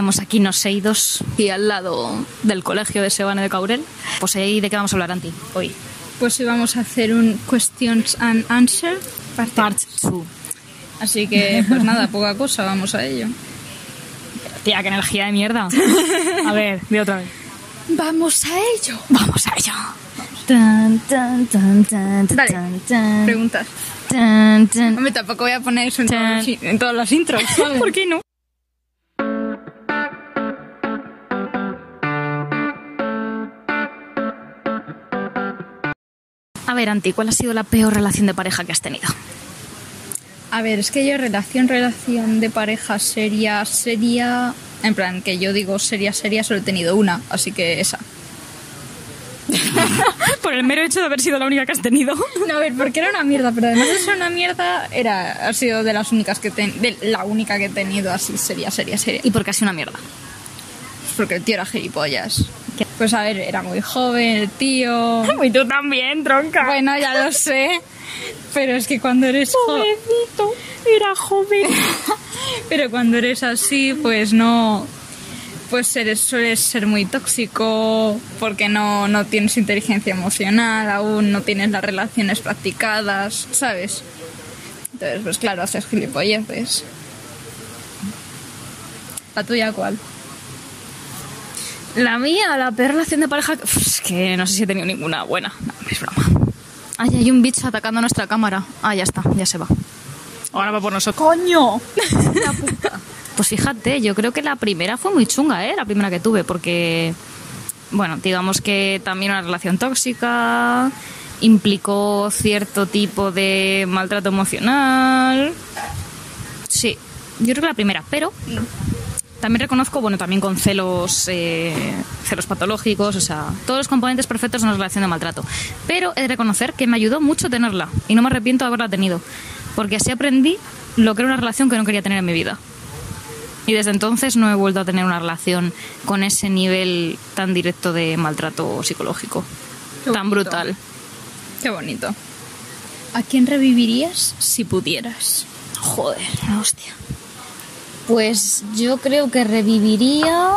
estamos aquí noseidos y al lado del colegio de Sebane de Caurel. Pues ahí de qué vamos a hablar, Anti, hoy. Pues hoy vamos a hacer un questions and answer parte. Part 2. Así que, pues nada, poca cosa, vamos a ello. Tía, qué energía de mierda. A ver, de otra vez. Vamos a ello. Vamos a ello. Tan, tan, tan, tan, Dale, tan, tan, Preguntas. tan, tan. Hombre, tampoco voy a poner eso en, todos los, en todas las intros. ¿Por qué no? A ver, Anti, ¿cuál ha sido la peor relación de pareja que has tenido? A ver, es que yo relación, relación de pareja seria, seria... En plan, que yo digo seria, seria, solo he tenido una, así que esa. Por el mero hecho de haber sido la única que has tenido. No, a ver, porque era una mierda, pero además de ser una mierda, era, ha sido de las únicas que ten- de la única que he tenido así seria, seria, seria. ¿Y por qué ha sido una mierda? Porque el tío era gilipollas. Pues a ver, era muy joven el tío. Y tú también, tronca. Bueno, ya lo sé. Pero es que cuando eres joven. Pobrecito, era joven. Pero cuando eres así, pues no. Pues eres, sueles ser muy tóxico porque no, no tienes inteligencia emocional, aún no tienes las relaciones practicadas, ¿sabes? Entonces, pues claro, haces gilipolleces. ¿La tuya cuál? La mía, la peor relación de pareja. Uf, Es que no sé si he tenido ninguna buena. No, es broma. Ay, hay un bicho atacando nuestra cámara. Ah, ya está, ya se va. Ahora va por nosotros. ¡Coño! Pues fíjate, yo creo que la primera fue muy chunga, ¿eh? La primera que tuve, porque, bueno, digamos que también una relación tóxica implicó cierto tipo de maltrato emocional. Sí, yo creo que la primera, pero también reconozco, bueno, también con celos, eh, celos patológicos, o sea, todos los componentes perfectos de una relación de maltrato. Pero he de reconocer que me ayudó mucho tenerla y no me arrepiento de haberla tenido, porque así aprendí lo que era una relación que no quería tener en mi vida. Y desde entonces no he vuelto a tener una relación con ese nivel tan directo de maltrato psicológico, Qué tan bonito. brutal. Qué bonito. ¿A quién revivirías si pudieras? Joder, hostia. Pues yo creo que reviviría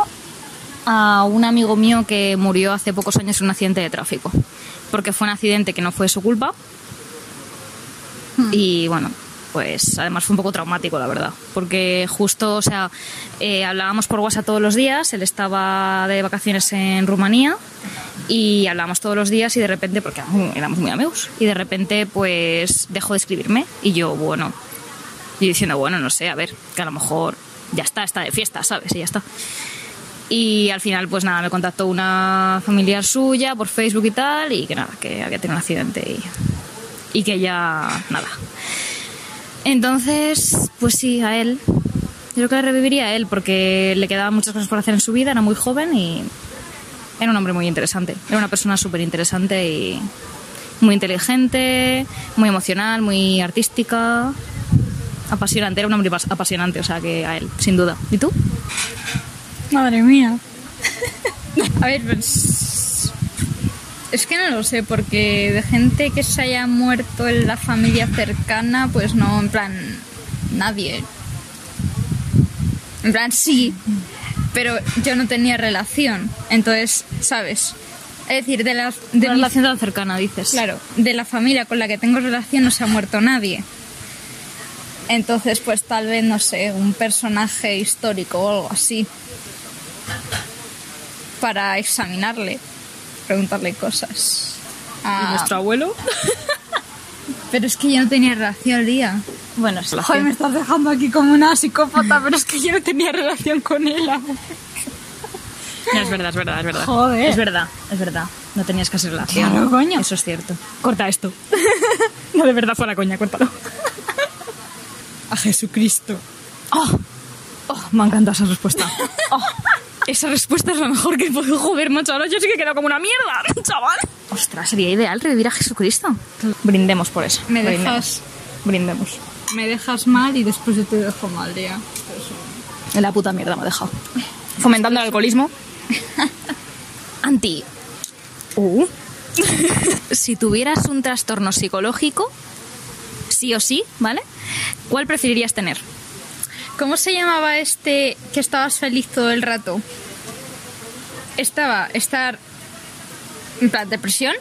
a un amigo mío que murió hace pocos años en un accidente de tráfico. Porque fue un accidente que no fue su culpa. Y bueno, pues además fue un poco traumático, la verdad. Porque justo, o sea, eh, hablábamos por WhatsApp todos los días. Él estaba de vacaciones en Rumanía y hablábamos todos los días y de repente, porque éramos muy amigos, y de repente pues dejó de escribirme y yo, bueno, y diciendo, bueno, no sé, a ver, que a lo mejor ya está, está de fiesta, ¿sabes? Y ya está. Y al final, pues nada, me contactó una familiar suya por Facebook y tal, y que nada, que había tenido un accidente y, y que ya nada. Entonces, pues sí, a él. Yo creo que le reviviría a él porque le quedaban muchas cosas por hacer en su vida, era muy joven y era un hombre muy interesante. Era una persona súper interesante y muy inteligente, muy emocional, muy artística. Apasionante, era un hombre pas- apasionante, o sea que a él, sin duda. ¿Y tú? Madre mía. A ver, pues. Es que no lo sé, porque de gente que se haya muerto en la familia cercana, pues no, en plan. Nadie. En plan, sí, pero yo no tenía relación. Entonces, ¿sabes? Es decir, de la, de mi- relación tan cercana, dices. Claro, de la familia con la que tengo relación no se ha muerto nadie. Entonces, pues tal vez, no sé, un personaje histórico o algo así. Para examinarle, preguntarle cosas. ¿Y Ah, nuestro abuelo? Pero es que yo no tenía relación, Lía. Bueno, es Joder, me estás dejando aquí como una psicópata, pero es que yo no tenía relación con él. No, es verdad, es verdad, es verdad. Joder. Es verdad, es verdad. No tenías que hacer relación. Claro, coño. Eso es cierto. Corta esto. no, de verdad fue la coña, córtalo. A Jesucristo. Oh, oh, me ha encantado esa respuesta. Oh, esa respuesta es la mejor que he podido joder, macho. Ahora yo sí que he quedado como una mierda, chaval. Ostras, sería ideal revivir a Jesucristo. Brindemos por eso. Me brindemos. dejas, Brindemos. me dejas mal y después yo te dejo mal, Lía. En la puta mierda me ha dejado. Fomentando el alcoholismo. Anti. Uh. si tuvieras un trastorno psicológico, sí o sí, ¿vale? ¿Cuál preferirías tener? ¿Cómo se llamaba este que estabas feliz todo el rato? Estaba estar en plan depresión.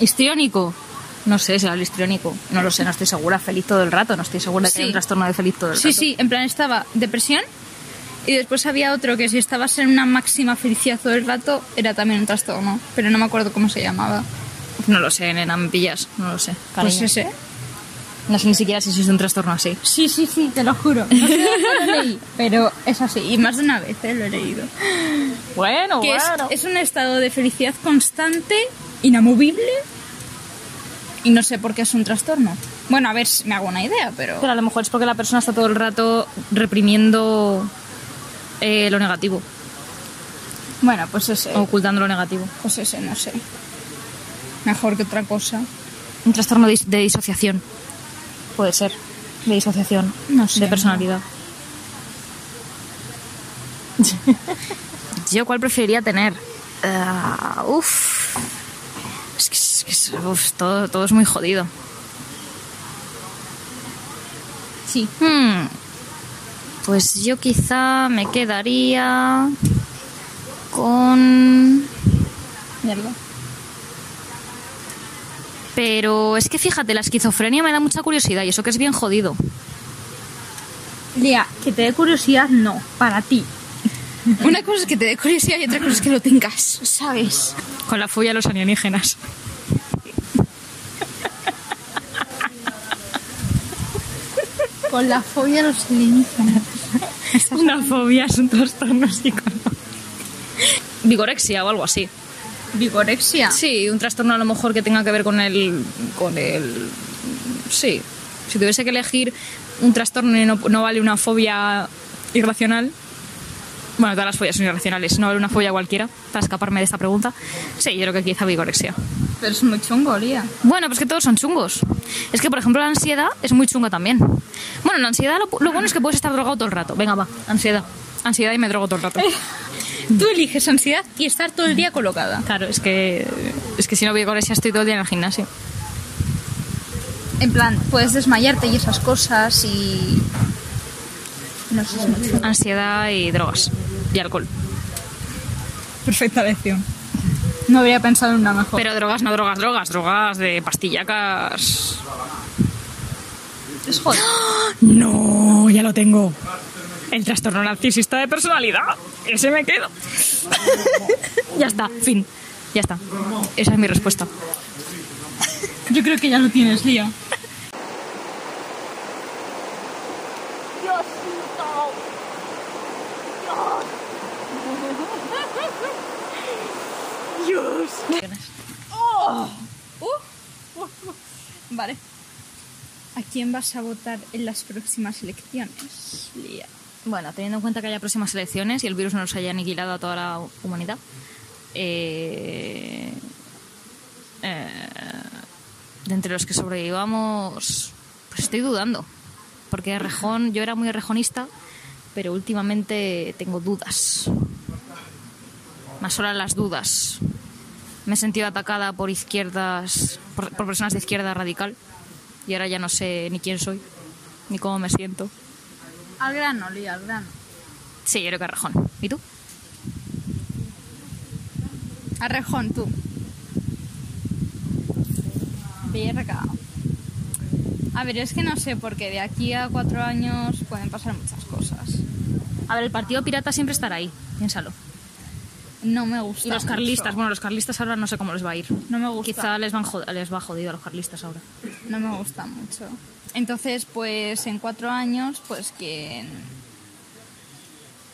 Histriónico. No sé, será el histriónico. No lo sé, no estoy segura. Feliz todo el rato. No estoy segura de que Sí. hay un trastorno de feliz todo el Sí, rato. sí, en plan estaba depresión. Y después había otro que si estabas en una máxima felicidad todo el rato era también un trastorno, pero no me acuerdo cómo se llamaba. No lo sé, nena, me pillas. No lo sé. Pues cariño. ese. No sé ni siquiera si existe un trastorno así. Sí, sí, sí, te lo juro. No sé dónde lo leí, pero es así. Y más de una vez eh, lo he leído. Bueno, que es, es un estado de felicidad constante, inamovible, y no sé por qué es un trastorno. Bueno, a ver, si me hago una idea, pero... Pero a lo mejor es porque la persona está todo el rato reprimiendo eh, lo negativo, Bueno, pues ese, ocultando lo negativo. pues ese, no sé. Mejor que otra cosa. Un trastorno de, dis- de disociación. Puede ser. De disociación. No sé, De personalidad. ¿Yo cuál preferiría tener? Ah, uf. Es que, es que uf, todo, todo es muy jodido. Sí. Hmm. Pues yo quizá me quedaría con... Mierda. Pero es que fíjate, la esquizofrenia me da mucha curiosidad y eso que es bien jodido. Lía, que te dé curiosidad, no, para ti. Una cosa es que te dé curiosidad y otra cosa es que lo tengas, ¿sabes? Con la fobia a los alienígenas. Con la fobia a los alienígenas. Una fobia es un trastorno psicológico. Vigorexia o algo así. Vigorexia. Sí, un trastorno a lo mejor que tenga que ver con el. con el. Sí. Si tuviese que elegir un trastorno y no, no vale una fobia irracional. Bueno, todas las fobias son irracionales, no vale una fobia cualquiera, para escaparme de esta pregunta. Sí, yo creo que quizá vigorexia. Pero es muy chungo, Lía. Bueno, pues que todos son chungos. Es que, por ejemplo, la ansiedad es muy chunga también. Bueno, la ansiedad lo, lo bueno es que puedes estar drogado todo el rato. Venga, va, ansiedad. Ansiedad y me drogo todo el rato. Tú eliges ansiedad y estar todo el día colocada. Claro, es que es que si no vigorexia estoy todo el día en el gimnasio. En plan, puedes desmayarte y esas cosas y... No sé. Ansiedad y drogas. Y alcohol. Perfecta lección. No habría pensado en una mejor. Pero drogas, no drogas, drogas, drogas de pastillacas. es jodido. No, ya lo tengo. El trastorno narcisista de personalidad. Ese me quedo. ya está, fin. Ya está. Esa es mi respuesta. Yo creo que ya lo tienes, Lía. Vale. ¿A quién vas a votar en las próximas elecciones, Lía? Bueno, teniendo en cuenta que haya próximas elecciones y el virus no nos haya aniquilado a toda la humanidad, eh, eh, de entre los que sobrevivamos, pues estoy dudando. Porque Rejón, yo era muy rejonista, pero últimamente tengo dudas. Más solas las dudas. Me he sentido atacada por izquierdas, por, por personas de izquierda radical, y ahora ya no sé ni quién soy, ni cómo me siento. Al grano, Lía, al grano. Sí, yo creo que Rejón. ¿Y tú? A Rejón, tú. Verga. A ver, es que no sé, porque de aquí a cuatro años pueden pasar muchas cosas. A ver, el Partido Pirata siempre estará ahí, piénsalo. No me gusta. Y los mucho. carlistas, bueno, los carlistas ahora no sé cómo les va a ir. No me gusta. Quizá les, van les va jodido a los carlistas ahora. No me gusta mucho. Entonces, pues en cuatro años, pues quien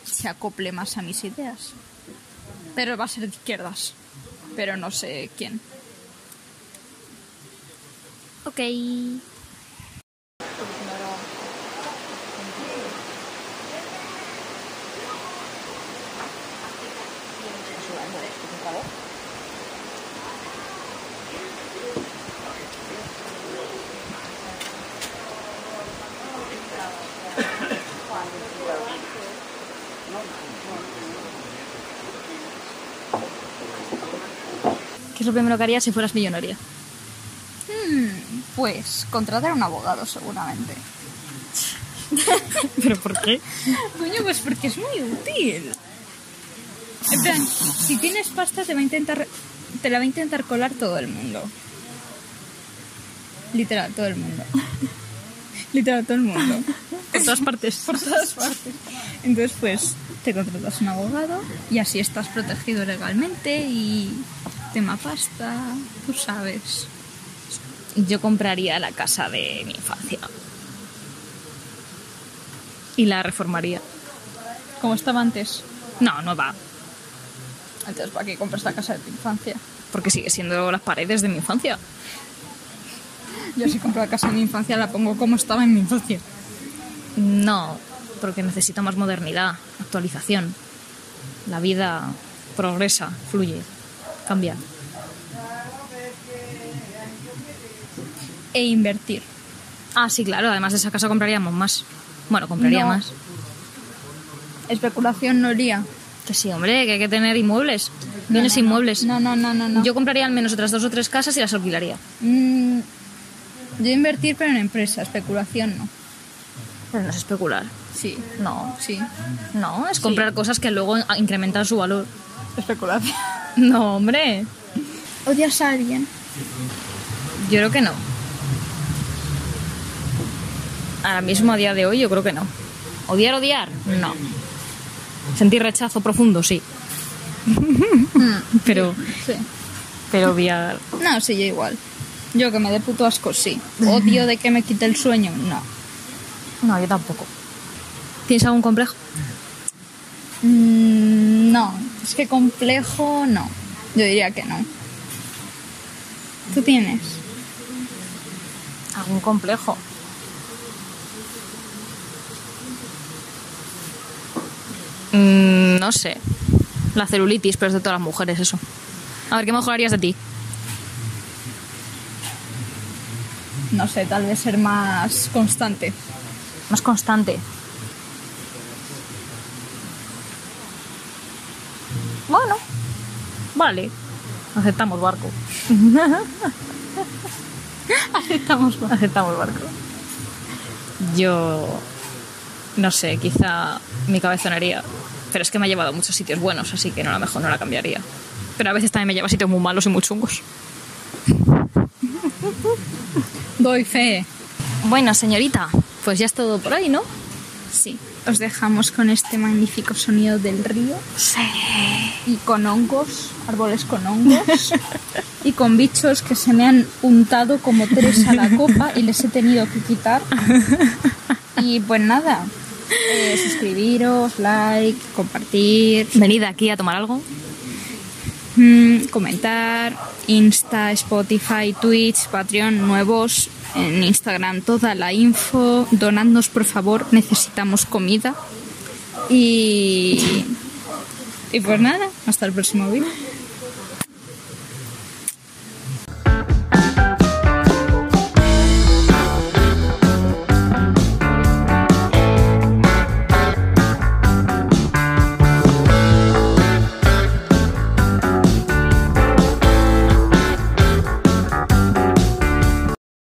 se acople más a mis ideas. Pero va a ser de izquierdas. Pero no sé quién. Ok. ¿Qué es lo primero que harías si fueras millonaria? Pues contratar a un abogado, seguramente. ¿Pero por qué? Coño, pues porque es muy útil. En plan, si tienes pasta te va a intentar te la va a intentar colar todo el mundo. Literal, todo el mundo. Literal, todo el mundo. Por todas partes. Por todas partes. Entonces, pues, te contratas un abogado y así estás protegido legalmente y tema pasta, tú sabes. Yo compraría la casa de mi infancia. Y la reformaría. Como estaba antes. No, no va. Entonces, ¿para qué compras la casa de tu infancia? Porque sigue siendo las paredes de mi infancia. Yo si compro la casa de mi infancia la pongo como estaba en mi infancia. No, porque necesito más modernidad, actualización. La vida progresa, fluye, cambia. E invertir. Ah, sí, claro, además de esa casa compraríamos más. Bueno, compraría No. más. Especulación no iría. Que sí, hombre, que hay que tener inmuebles. Bienes inmuebles. No, no, no, no, no. Yo compraría al menos otras dos o tres casas y las alquilaría. Mm, yo invertir, pero en empresa. Especulación no. Pero no es especular. Sí. No, Sí. no, es comprar cosas que luego incrementan su valor. Especulación. No, hombre. ¿Odias a alguien? Yo creo que no. Ahora mismo, a día de hoy, yo creo que no. ¿Odiar, odiar? No. Sentir rechazo profundo, sí. pero, Sí. pero odiar. No, sí, yo igual. Yo que me dé puto asco, sí. Odio de que me quite el sueño, no. No, yo tampoco. ¿Tienes algún complejo? Mm, no, es que complejo, no. Yo diría que no. ¿Tú tienes? ¿Algún complejo? Mm, no sé. La celulitis, pero es de todas las mujeres, eso. A ver, ¿qué mejorarías de ti? No sé, tal vez ser más constante. Más constante. Vale. Aceptamos barco. Aceptamos más. Aceptamos barco. Yo no sé, quizá mi cabezonería. Pero es que me ha llevado a muchos sitios buenos, así que no, a lo mejor no la cambiaría. Pero a veces también me lleva a sitios muy malos y muy chungos. Doy fe. Bueno, señorita, pues ya es todo por hoy, ¿no? Sí, os dejamos con este magnífico sonido del río Sí. y con hongos, árboles con hongos y con bichos que se me han untado como tres a la copa y les he tenido que quitar. Y pues nada, eh, suscribiros, like, compartir, Venid aquí a tomar algo. Comentar, Insta, Spotify, Twitch, Patreon, nuevos, en Instagram toda la info, donadnos por favor, necesitamos comida. Y, y pues nada, hasta el próximo vídeo.